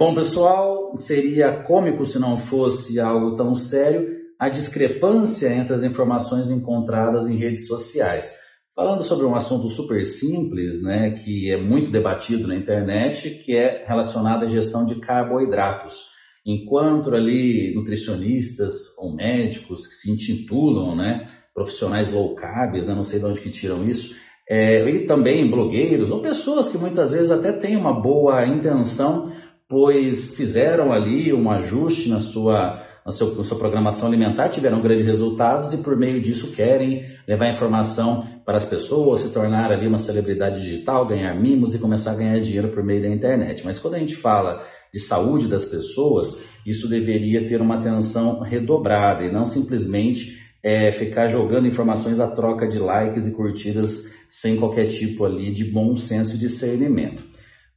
Bom, pessoal, seria cômico se não fosse algo tão sério a discrepância entre as informações encontradas em redes sociais. Falando sobre um assunto super simples, né, que é muito debatido na internet, que é relacionado à gestão de carboidratos. Enquanto ali nutricionistas ou médicos que se intitulam, né, profissionais low carb, eu não sei de onde que tiram isso, é, e também blogueiros ou pessoas que muitas vezes até têm uma boa intenção, pois fizeram ali um ajuste na sua, na, sua, na sua programação alimentar, tiveram grandes resultados e por meio disso querem levar informação para as pessoas, se tornar ali uma celebridade digital, ganhar mimos e começar a ganhar dinheiro por meio da internet. Mas quando a gente fala de saúde das pessoas, isso deveria ter uma atenção redobrada e não simplesmente é, ficar jogando informações à troca de likes e curtidas sem qualquer tipo ali de bom senso e discernimento.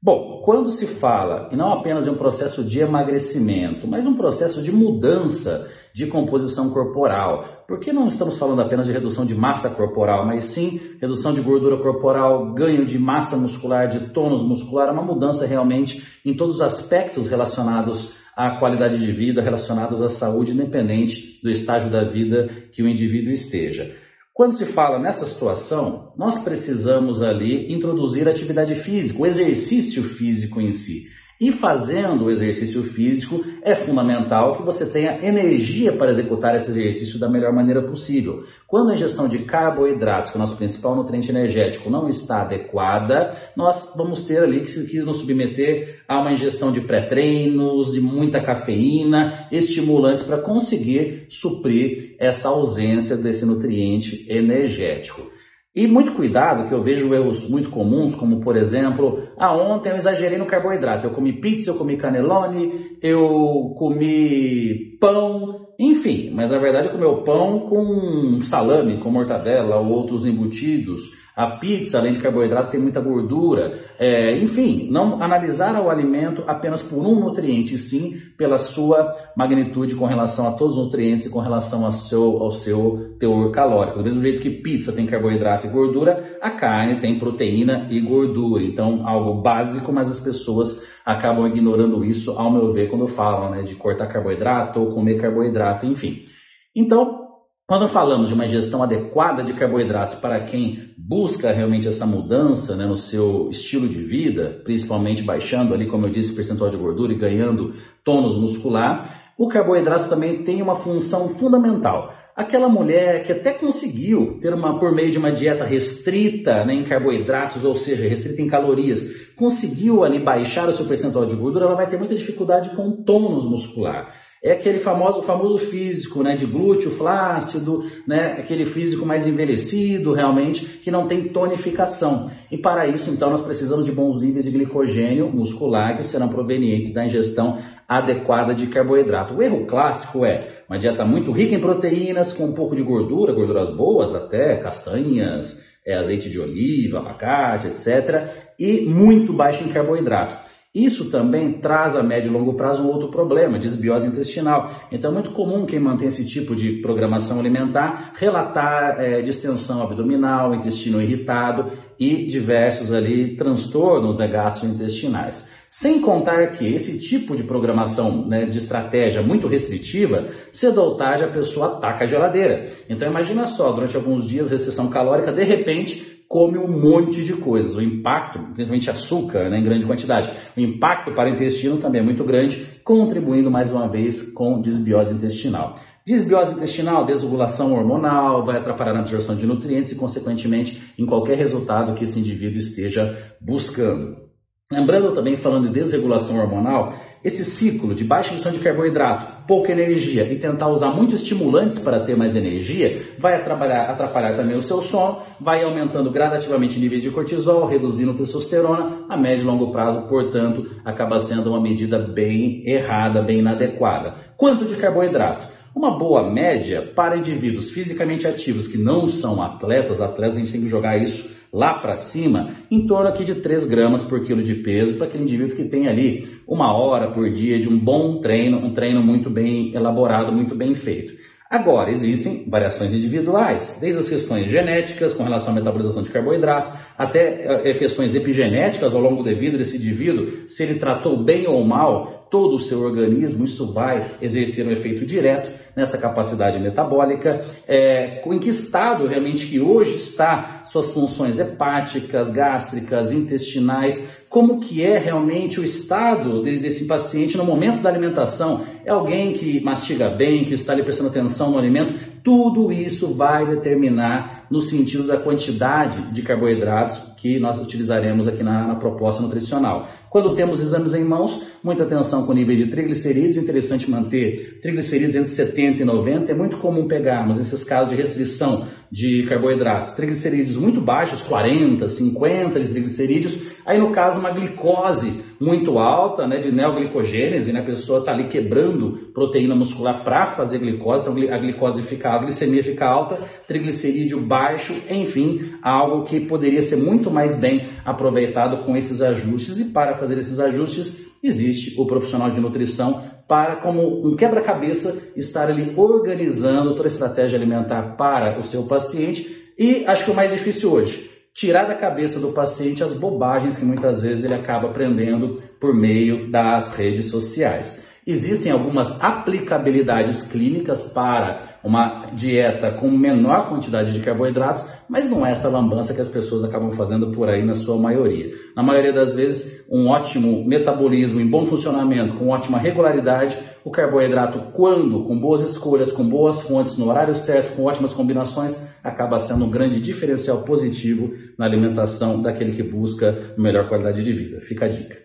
Bom, quando se fala, e não apenas em um processo de emagrecimento, mas um processo de mudança de composição corporal, porque não estamos falando apenas de redução de massa corporal, mas sim redução de gordura corporal, ganho de massa muscular, de tônus muscular, uma mudança realmente em todos os aspectos relacionados à qualidade de vida, relacionados à saúde, independente do estágio da vida que o indivíduo esteja. Quando se fala nessa situação, nós precisamos ali introduzir atividade física, o exercício físico em si. E fazendo o exercício físico, é fundamental que você tenha energia para executar esse exercício da melhor maneira possível. Quando a ingestão de carboidratos, que é o nosso principal nutriente energético, não está adequada, nós vamos ter ali que, nos submeter a uma ingestão de pré-treinos, e muita cafeína, estimulantes para conseguir suprir essa ausência desse nutriente energético. E muito cuidado, que eu vejo erros muito comuns, como por exemplo, ah, ontem eu exagerei no carboidrato. Eu comi pizza, eu comi canelone, eu comi pão, enfim. Mas na verdade eu comi o pão com salame, com mortadela ou outros embutidos. A pizza, além de carboidrato, tem muita gordura. É, enfim, não analisar o alimento apenas por um nutriente, sim pela sua magnitude com relação a todos os nutrientes e com relação ao seu, ao seu teor calórico. Do mesmo jeito que pizza tem carboidrato e gordura, a carne tem proteína e gordura. Então, algo básico, mas as pessoas acabam ignorando isso, ao meu ver, quando falam né, de cortar carboidrato ou comer carboidrato, enfim. Então, quando falamos de uma ingestão adequada de carboidratos para quem busca realmente essa mudança né, no seu estilo de vida, principalmente baixando ali, como eu disse, percentual de gordura e ganhando tônus muscular, o carboidrato também tem uma função fundamental. Aquela mulher que até conseguiu ter uma por meio de uma dieta restrita né, em carboidratos, ou seja, restrita em calorias, conseguiu ali baixar o seu percentual de gordura, ela vai ter muita dificuldade com tônus muscular é aquele famoso, famoso físico, né, de glúteo flácido, né, aquele físico mais envelhecido realmente, que não tem tonificação. E para isso, então, nós precisamos de bons níveis de glicogênio muscular que serão provenientes da ingestão adequada de carboidrato. O erro clássico é uma dieta muito rica em proteínas, com um pouco de gordura, gorduras boas até, castanhas, é, azeite de oliva, abacate, etc., e muito baixa em carboidrato. Isso também traz a médio e longo prazo um outro problema, desbiose intestinal. Então é muito comum quem mantém esse tipo de programação alimentar relatar é, distensão abdominal, intestino irritado e diversos ali transtornos né, gastrointestinais. Sem contar que esse tipo de programação né, de estratégia muito restritiva, cedo ou tarde a pessoa ataca a geladeira. Então imagina só, durante alguns dias, restrição calórica, de repente come um monte de coisas. O impacto, principalmente açúcar né, em grande quantidade, o impacto para o intestino também é muito grande, contribuindo mais uma vez com desbiose intestinal. Desbiose intestinal, desregulação hormonal, vai atrapalhar a absorção de nutrientes e, consequentemente, em qualquer resultado que esse indivíduo esteja buscando. Lembrando também, falando de desregulação hormonal, esse ciclo de baixa emissão de carboidrato, pouca energia e tentar usar muitos estimulantes para ter mais energia, vai atrapalhar, atrapalhar também o seu sono, vai aumentando gradativamente níveis de cortisol, reduzindo testosterona, a médio e longo prazo, portanto, acaba sendo uma medida bem errada, bem inadequada. Quanto de carboidrato? Uma boa média para indivíduos fisicamente ativos que não são atletas, atletas a gente tem que jogar isso lá para cima, em torno aqui de 3 gramas por quilo de peso para aquele indivíduo que tem ali uma hora por dia de um bom treino, um treino muito bem elaborado, muito bem feito. Agora, existem variações individuais, desde as questões genéticas com relação à metabolização de carboidrato, até é, questões epigenéticas ao longo da vida desse indivíduo, se ele tratou bem ou mal todo o seu organismo, isso vai exercer um efeito direto nessa capacidade metabólica, é, em que estado realmente que hoje está suas funções hepáticas, gástricas, intestinais, como que é realmente o estado desse paciente no momento da alimentação. É alguém que mastiga bem, que está ali prestando atenção no alimento? Tudo isso vai determinar no sentido da quantidade de carboidratos que nós utilizaremos aqui na, na, proposta nutricional. Quando temos exames em mãos, muita atenção com o nível de triglicerídeos, interessante manter triglicerídeos entre 70 e 90. É muito comum pegarmos esses casos de restrição de carboidratos, triglicerídeos muito baixos, 40, 50 de triglicerídeos, aí no caso uma glicose muito alta, né, de neoglicogênese, né, a pessoa está ali quebrando proteína muscular para fazer glicose, então a glicose fica, a glicemia fica alta, triglicerídeo baixo, enfim, algo que poderia ser muito mais bem aproveitado com esses ajustes. E para fazer esses ajustes existe o profissional de nutrição para, como um quebra-cabeça, estar ali organizando toda a estratégia alimentar para o seu paciente. E acho que o mais difícil hoje, tirar da cabeça do paciente as bobagens que muitas vezes ele acaba aprendendo por meio das redes sociais. Existem algumas aplicabilidades clínicas para uma dieta com menor quantidade de carboidratos, mas não é essa lambança que as pessoas acabam fazendo por aí na sua maioria. Na maioria das vezes, um ótimo metabolismo em bom funcionamento, com ótima regularidade, o carboidrato, quando com boas escolhas, com boas fontes, no horário certo, com ótimas combinações, acaba sendo um grande diferencial positivo na alimentação daquele que busca melhor qualidade de vida. Fica a dica.